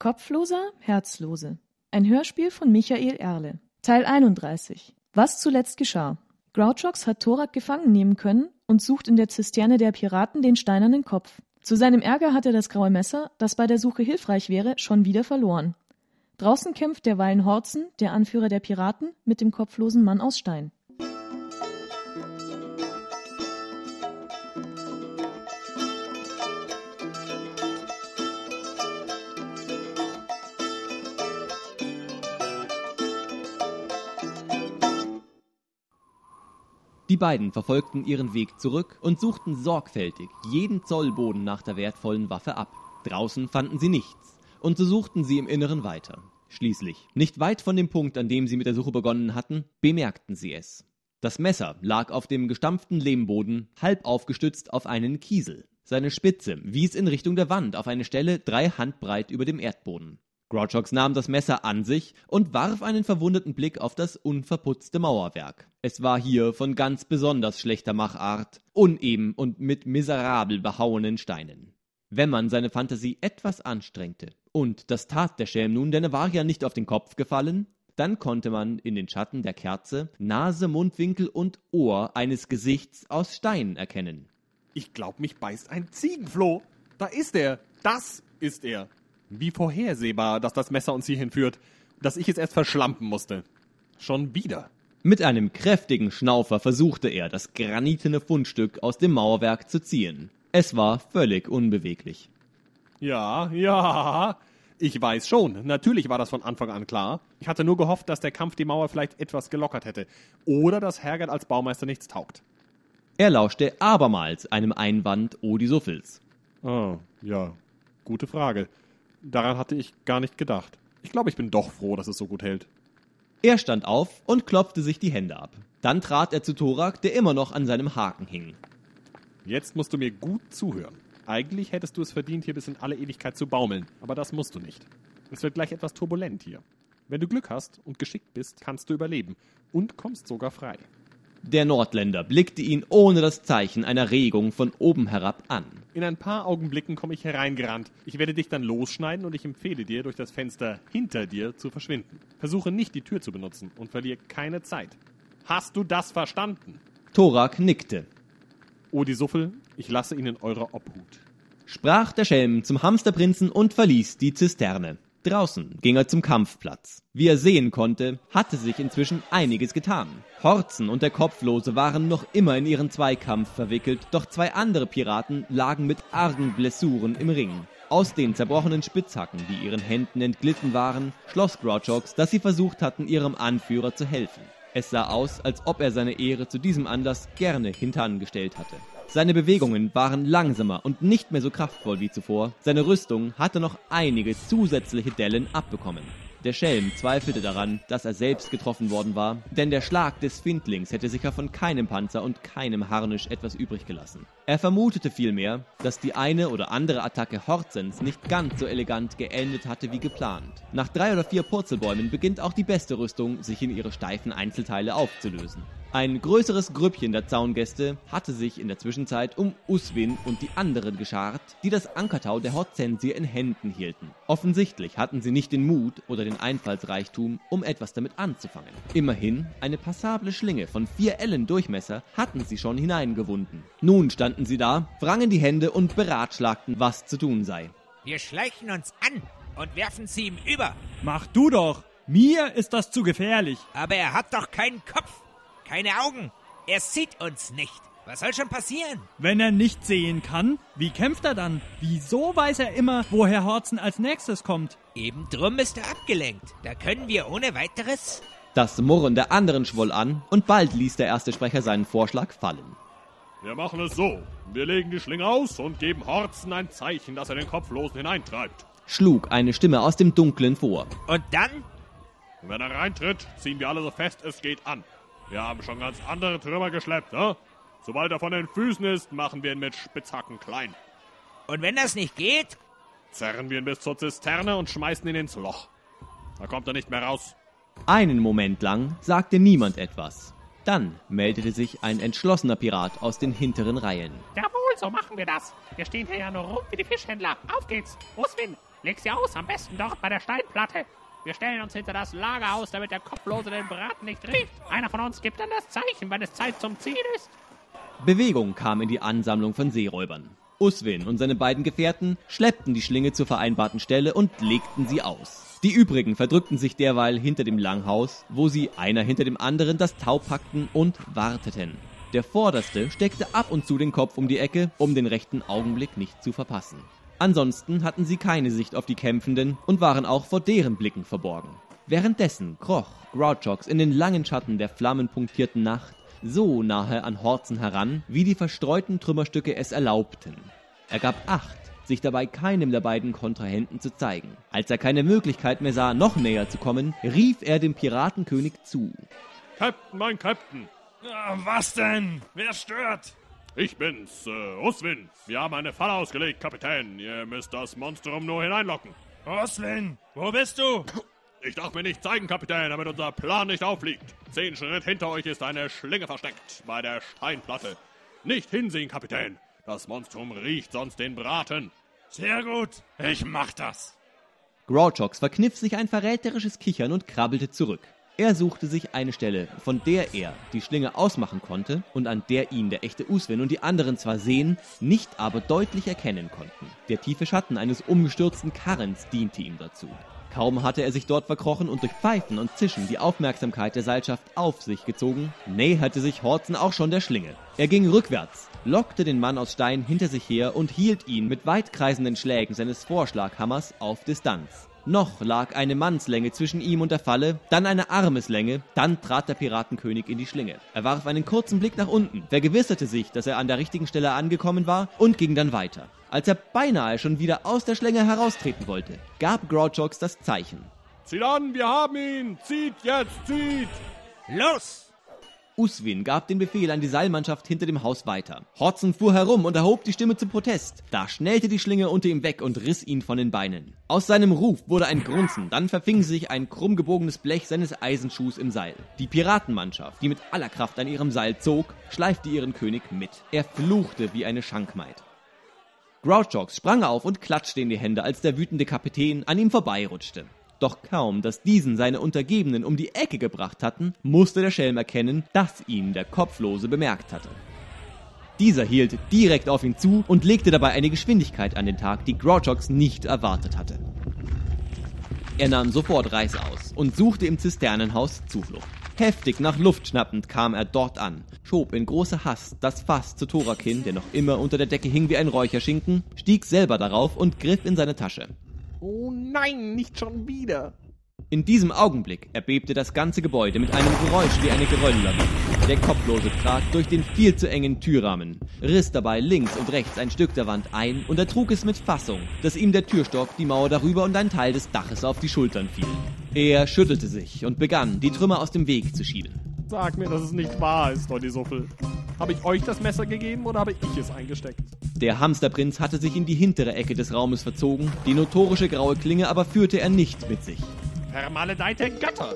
Kopfloser, Herzlose. Ein Hörspiel von Michael Erle. Teil 31. Was zuletzt geschah. Grouchox hat Thorak gefangen nehmen können und sucht in der Zisterne der Piraten den steinernen Kopf. Zu seinem Ärger hat er das graue Messer, das bei der Suche hilfreich wäre, schon wieder verloren. Draußen kämpft derweilen Horzen, der Anführer der Piraten, mit dem kopflosen Mann aus Stein. Beiden verfolgten ihren Weg zurück und suchten sorgfältig jeden Zollboden nach der wertvollen Waffe ab. Draußen fanden sie nichts, und so suchten sie im Inneren weiter. Schließlich, nicht weit von dem Punkt, an dem sie mit der Suche begonnen hatten, bemerkten sie es. Das Messer lag auf dem gestampften Lehmboden, halb aufgestützt auf einen Kiesel. Seine Spitze wies in Richtung der Wand auf eine Stelle drei Handbreit über dem Erdboden. Grouchox nahm das Messer an sich und warf einen verwunderten Blick auf das unverputzte Mauerwerk. Es war hier von ganz besonders schlechter Machart, uneben und mit miserabel behauenen Steinen. Wenn man seine Fantasie etwas anstrengte, und das tat der Schelm nun, denn er war ja nicht auf den Kopf gefallen, dann konnte man in den Schatten der Kerze Nase, Mundwinkel und Ohr eines Gesichts aus Stein erkennen. Ich glaub, mich beißt ein Ziegenfloh. Da ist er. Das ist er. Wie vorhersehbar, dass das Messer uns hierhin führt, dass ich es erst verschlampen musste. Schon wieder. Mit einem kräftigen Schnaufer versuchte er, das granitene Fundstück aus dem Mauerwerk zu ziehen. Es war völlig unbeweglich. Ja, ja. Ich weiß schon. Natürlich war das von Anfang an klar. Ich hatte nur gehofft, dass der Kampf die Mauer vielleicht etwas gelockert hätte. Oder dass Hergert als Baumeister nichts taugt. Er lauschte abermals einem Einwand Odisuffels. Ah, ja. Gute Frage. Daran hatte ich gar nicht gedacht. Ich glaube, ich bin doch froh, dass es so gut hält. Er stand auf und klopfte sich die Hände ab. Dann trat er zu Thorak, der immer noch an seinem Haken hing. Jetzt musst du mir gut zuhören. Eigentlich hättest du es verdient, hier bis in alle Ewigkeit zu baumeln, aber das musst du nicht. Es wird gleich etwas turbulent hier. Wenn du Glück hast und geschickt bist, kannst du überleben und kommst sogar frei. Der Nordländer blickte ihn ohne das Zeichen einer Regung von oben herab an. In ein paar Augenblicken komme ich hereingerannt. Ich werde dich dann losschneiden und ich empfehle dir, durch das Fenster hinter dir zu verschwinden. Versuche nicht die Tür zu benutzen und verliere keine Zeit. Hast du das verstanden? Thorak nickte. Odisuffel, ich lasse ihn in eurer Obhut. Sprach der Schelm zum Hamsterprinzen und verließ die Zisterne. Draußen ging er zum Kampfplatz. Wie er sehen konnte, hatte sich inzwischen einiges getan. Horzen und der Kopflose waren noch immer in ihren Zweikampf verwickelt, doch zwei andere Piraten lagen mit argen Blessuren im Ring. Aus den zerbrochenen Spitzhacken, die ihren Händen entglitten waren, schloss Grouchox, dass sie versucht hatten, ihrem Anführer zu helfen. Es sah aus, als ob er seine Ehre zu diesem Anlass gerne hintangestellt hatte. Seine Bewegungen waren langsamer und nicht mehr so kraftvoll wie zuvor. Seine Rüstung hatte noch einige zusätzliche Dellen abbekommen. Der Schelm zweifelte daran, dass er selbst getroffen worden war, denn der Schlag des Findlings hätte sicher von keinem Panzer und keinem Harnisch etwas übrig gelassen. Er vermutete vielmehr, dass die eine oder andere Attacke Horzens nicht ganz so elegant geendet hatte wie geplant. Nach drei oder vier Purzelbäumen beginnt auch die beste Rüstung, sich in ihre steifen Einzelteile aufzulösen. Ein größeres Grüppchen der Zaungäste hatte sich in der Zwischenzeit um Uswin und die anderen geschart, die das Ankertau der Hortensier in Händen hielten. Offensichtlich hatten sie nicht den Mut oder den Einfallsreichtum, um etwas damit anzufangen. Immerhin, eine passable Schlinge von vier Ellen Durchmesser hatten sie schon hineingewunden. Nun standen sie da, wrangen die Hände und beratschlagten, was zu tun sei. Wir schleichen uns an und werfen sie ihm über. Mach du doch! Mir ist das zu gefährlich. Aber er hat doch keinen Kopf. Keine Augen. Er sieht uns nicht. Was soll schon passieren? Wenn er nicht sehen kann, wie kämpft er dann? Wieso weiß er immer, woher Horzen als nächstes kommt? Eben drum ist er abgelenkt. Da können wir ohne weiteres. Das Murren der anderen schwoll an und bald ließ der erste Sprecher seinen Vorschlag fallen. Wir machen es so. Wir legen die Schlinge aus und geben Horzen ein Zeichen, dass er den Kopflosen hineintreibt. Schlug eine Stimme aus dem Dunklen vor. Und dann? Wenn er reintritt, ziehen wir alle so fest es geht an. Wir haben schon ganz andere Trümmer geschleppt, ne? Sobald er von den Füßen ist, machen wir ihn mit Spitzhacken klein. Und wenn das nicht geht? Zerren wir ihn bis zur Zisterne und schmeißen ihn ins Loch. Da kommt er nicht mehr raus. Einen Moment lang sagte niemand etwas. Dann meldete sich ein entschlossener Pirat aus den hinteren Reihen. Jawohl, so machen wir das. Wir stehen hier ja nur rum wie die Fischhändler. Auf geht's. Uswin, Leg sie aus, am besten dort bei der Steinplatte. Wir stellen uns hinter das Lagerhaus, damit der Kopflose den Braten nicht riecht. Einer von uns gibt dann das Zeichen, wenn es Zeit zum Ziel ist. Bewegung kam in die Ansammlung von Seeräubern. Uswin und seine beiden Gefährten schleppten die Schlinge zur vereinbarten Stelle und legten sie aus. Die übrigen verdrückten sich derweil hinter dem Langhaus, wo sie einer hinter dem anderen das Tau packten und warteten. Der Vorderste steckte ab und zu den Kopf um die Ecke, um den rechten Augenblick nicht zu verpassen. Ansonsten hatten sie keine Sicht auf die Kämpfenden und waren auch vor deren Blicken verborgen. Währenddessen kroch Grouchox in den langen Schatten der flammenpunktierten Nacht so nahe an Horzen heran, wie die verstreuten Trümmerstücke es erlaubten. Er gab Acht, sich dabei keinem der beiden Kontrahenten zu zeigen. Als er keine Möglichkeit mehr sah, noch näher zu kommen, rief er dem Piratenkönig zu. Captain, mein Captain, Ah, Was denn? Wer stört? ich bin's, äh, Uswin. Wir haben eine Falle ausgelegt, Kapitän. Ihr müsst das Monstrum nur hineinlocken. Oslin, wo bist du? Ich darf mir nicht zeigen, Kapitän, damit unser Plan nicht auffliegt. Zehn Schritt hinter euch ist eine Schlinge versteckt, bei der Steinplatte. Nicht hinsehen, Kapitän. Das Monstrum riecht sonst den Braten. Sehr gut, ich mach das. Grouchox verkniff sich ein verräterisches Kichern und krabbelte zurück. Er suchte sich eine Stelle, von der er die Schlinge ausmachen konnte und an der ihn der echte Uswin und die anderen zwar sehen, nicht aber deutlich erkennen konnten. Der tiefe Schatten eines umgestürzten Karrens diente ihm dazu. Kaum hatte er sich dort verkrochen und durch Pfeifen und Zischen die Aufmerksamkeit der Seilschaft auf sich gezogen, näherte sich Horzen auch schon der Schlinge. Er ging rückwärts, lockte den Mann aus Stein hinter sich her und hielt ihn mit weitkreisenden Schlägen seines Vorschlaghammers auf Distanz. Noch lag eine Mannslänge zwischen ihm und der Falle, dann eine Armeslänge, dann trat der Piratenkönig in die Schlinge. Er warf einen kurzen Blick nach unten, vergewisserte sich, dass er an der richtigen Stelle angekommen war und ging dann weiter. Als er beinahe schon wieder aus der Schlinge heraustreten wollte, gab Grouchox das Zeichen. Zieht an, wir haben ihn! Zieht jetzt, zieht! Los! Uswin gab den Befehl an die Seilmannschaft hinter dem Haus weiter. Horzen fuhr herum und erhob die Stimme zum Protest. Da schnellte die Schlinge unter ihm weg und riss ihn von den Beinen. Aus seinem Ruf wurde ein Grunzen, dann verfing sich ein krumm gebogenes Blech seines Eisenschuhs im Seil. Die Piratenmannschaft, die mit aller Kraft an ihrem Seil zog, schleifte ihren König mit. Er fluchte wie eine Schankmaid. Grouchox sprang auf und klatschte in die Hände, als der wütende Kapitän an ihm vorbeirutschte. Doch kaum, dass diesen seine Untergebenen um die Ecke gebracht hatten, musste der Schelm erkennen, dass ihn der Kopflose bemerkt hatte. Dieser hielt direkt auf ihn zu und legte dabei eine Geschwindigkeit an den Tag, die Grouchox nicht erwartet hatte. Er nahm sofort Reis aus und suchte im Zisternenhaus Zuflucht. Heftig nach Luft schnappend kam er dort an, schob in großer Hast das Fass zu Thorakin, der noch immer unter der Decke hing wie ein Räucherschinken, stieg selber darauf und griff in seine Tasche. Oh nein, nicht schon wieder. In diesem Augenblick erbebte das ganze Gebäude mit einem Geräusch wie eine Gerölllawine. Der Kopflose trat durch den viel zu engen Türrahmen, riss dabei links und rechts ein Stück der Wand ein und ertrug es mit Fassung, dass ihm der Türstock, die Mauer darüber und ein Teil des Daches auf die Schultern fiel. Er schüttelte sich und begann, die Trümmer aus dem Weg zu schieben. Sag mir, dass es nicht wahr ist, Donny Suffel. Habe ich euch das Messer gegeben oder habe ich es eingesteckt? Der Hamsterprinz hatte sich in die hintere Ecke des Raumes verzogen, die notorische graue Klinge aber führte er nicht mit sich. Vermaledeite Götter!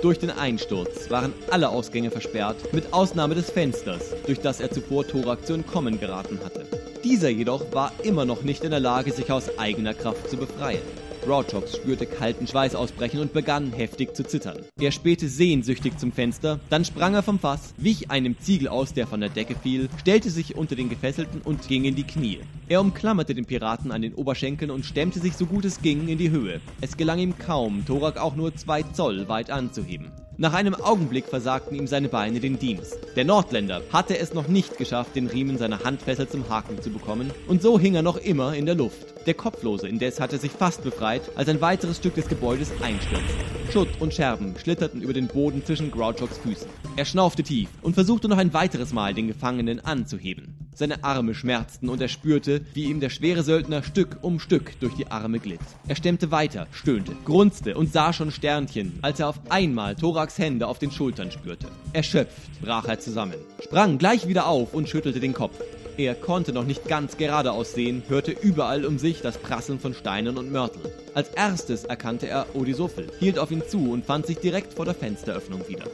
Durch den Einsturz waren alle Ausgänge versperrt, mit Ausnahme des Fensters, durch das er zuvor Thorak zu entkommen geraten hatte. Dieser jedoch war immer noch nicht in der Lage, sich aus eigener Kraft zu befreien. Grouchox spürte kalten Schweiß ausbrechen und begann heftig zu zittern. Er spähte sehnsüchtig zum Fenster, dann sprang er vom Fass, wich einem Ziegel aus, der von der Decke fiel, stellte sich unter den Gefesselten und ging in die Knie. Er umklammerte den Piraten an den Oberschenkeln und stemmte sich so gut es ging in die Höhe. Es gelang ihm kaum, Thorak auch nur zwei Zoll weit anzuheben. Nach einem Augenblick versagten ihm seine Beine den Dienst. Der Nordländer hatte es noch nicht geschafft, den Riemen seiner Handfessel zum Haken zu bekommen, und so hing er noch immer in der Luft. Der Kopflose indes hatte sich fast befreit, als ein weiteres Stück des Gebäudes einstürzte. Schutt und Scherben schlitterten über den Boden zwischen Grouchoks Füßen. Er schnaufte tief und versuchte noch ein weiteres Mal, den Gefangenen anzuheben. Seine Arme schmerzten und er spürte, wie ihm der schwere Söldner Stück um Stück durch die Arme glitt. Er stemmte weiter, stöhnte, grunzte und sah schon Sternchen, als er auf einmal Thoraks Hände auf den Schultern spürte. Erschöpft brach er zusammen, sprang gleich wieder auf und schüttelte den Kopf. Er konnte noch nicht ganz geradeaus sehen, hörte überall um sich das Prasseln von Steinen und Mörteln. Als erstes erkannte er Odisuffel, hielt auf ihn zu und fand sich direkt vor der Fensteröffnung wieder.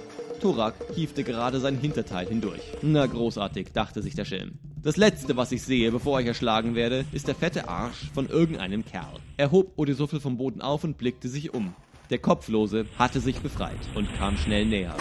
Thorak hiefte gerade sein Hinterteil hindurch. Na großartig, dachte sich der Schelm. Das letzte, was ich sehe, bevor ich erschlagen werde, ist der fette Arsch von irgendeinem Kerl. Er hob Odisuffel vom Boden auf und blickte sich um. Der Kopflose hatte sich befreit und kam schnell näher.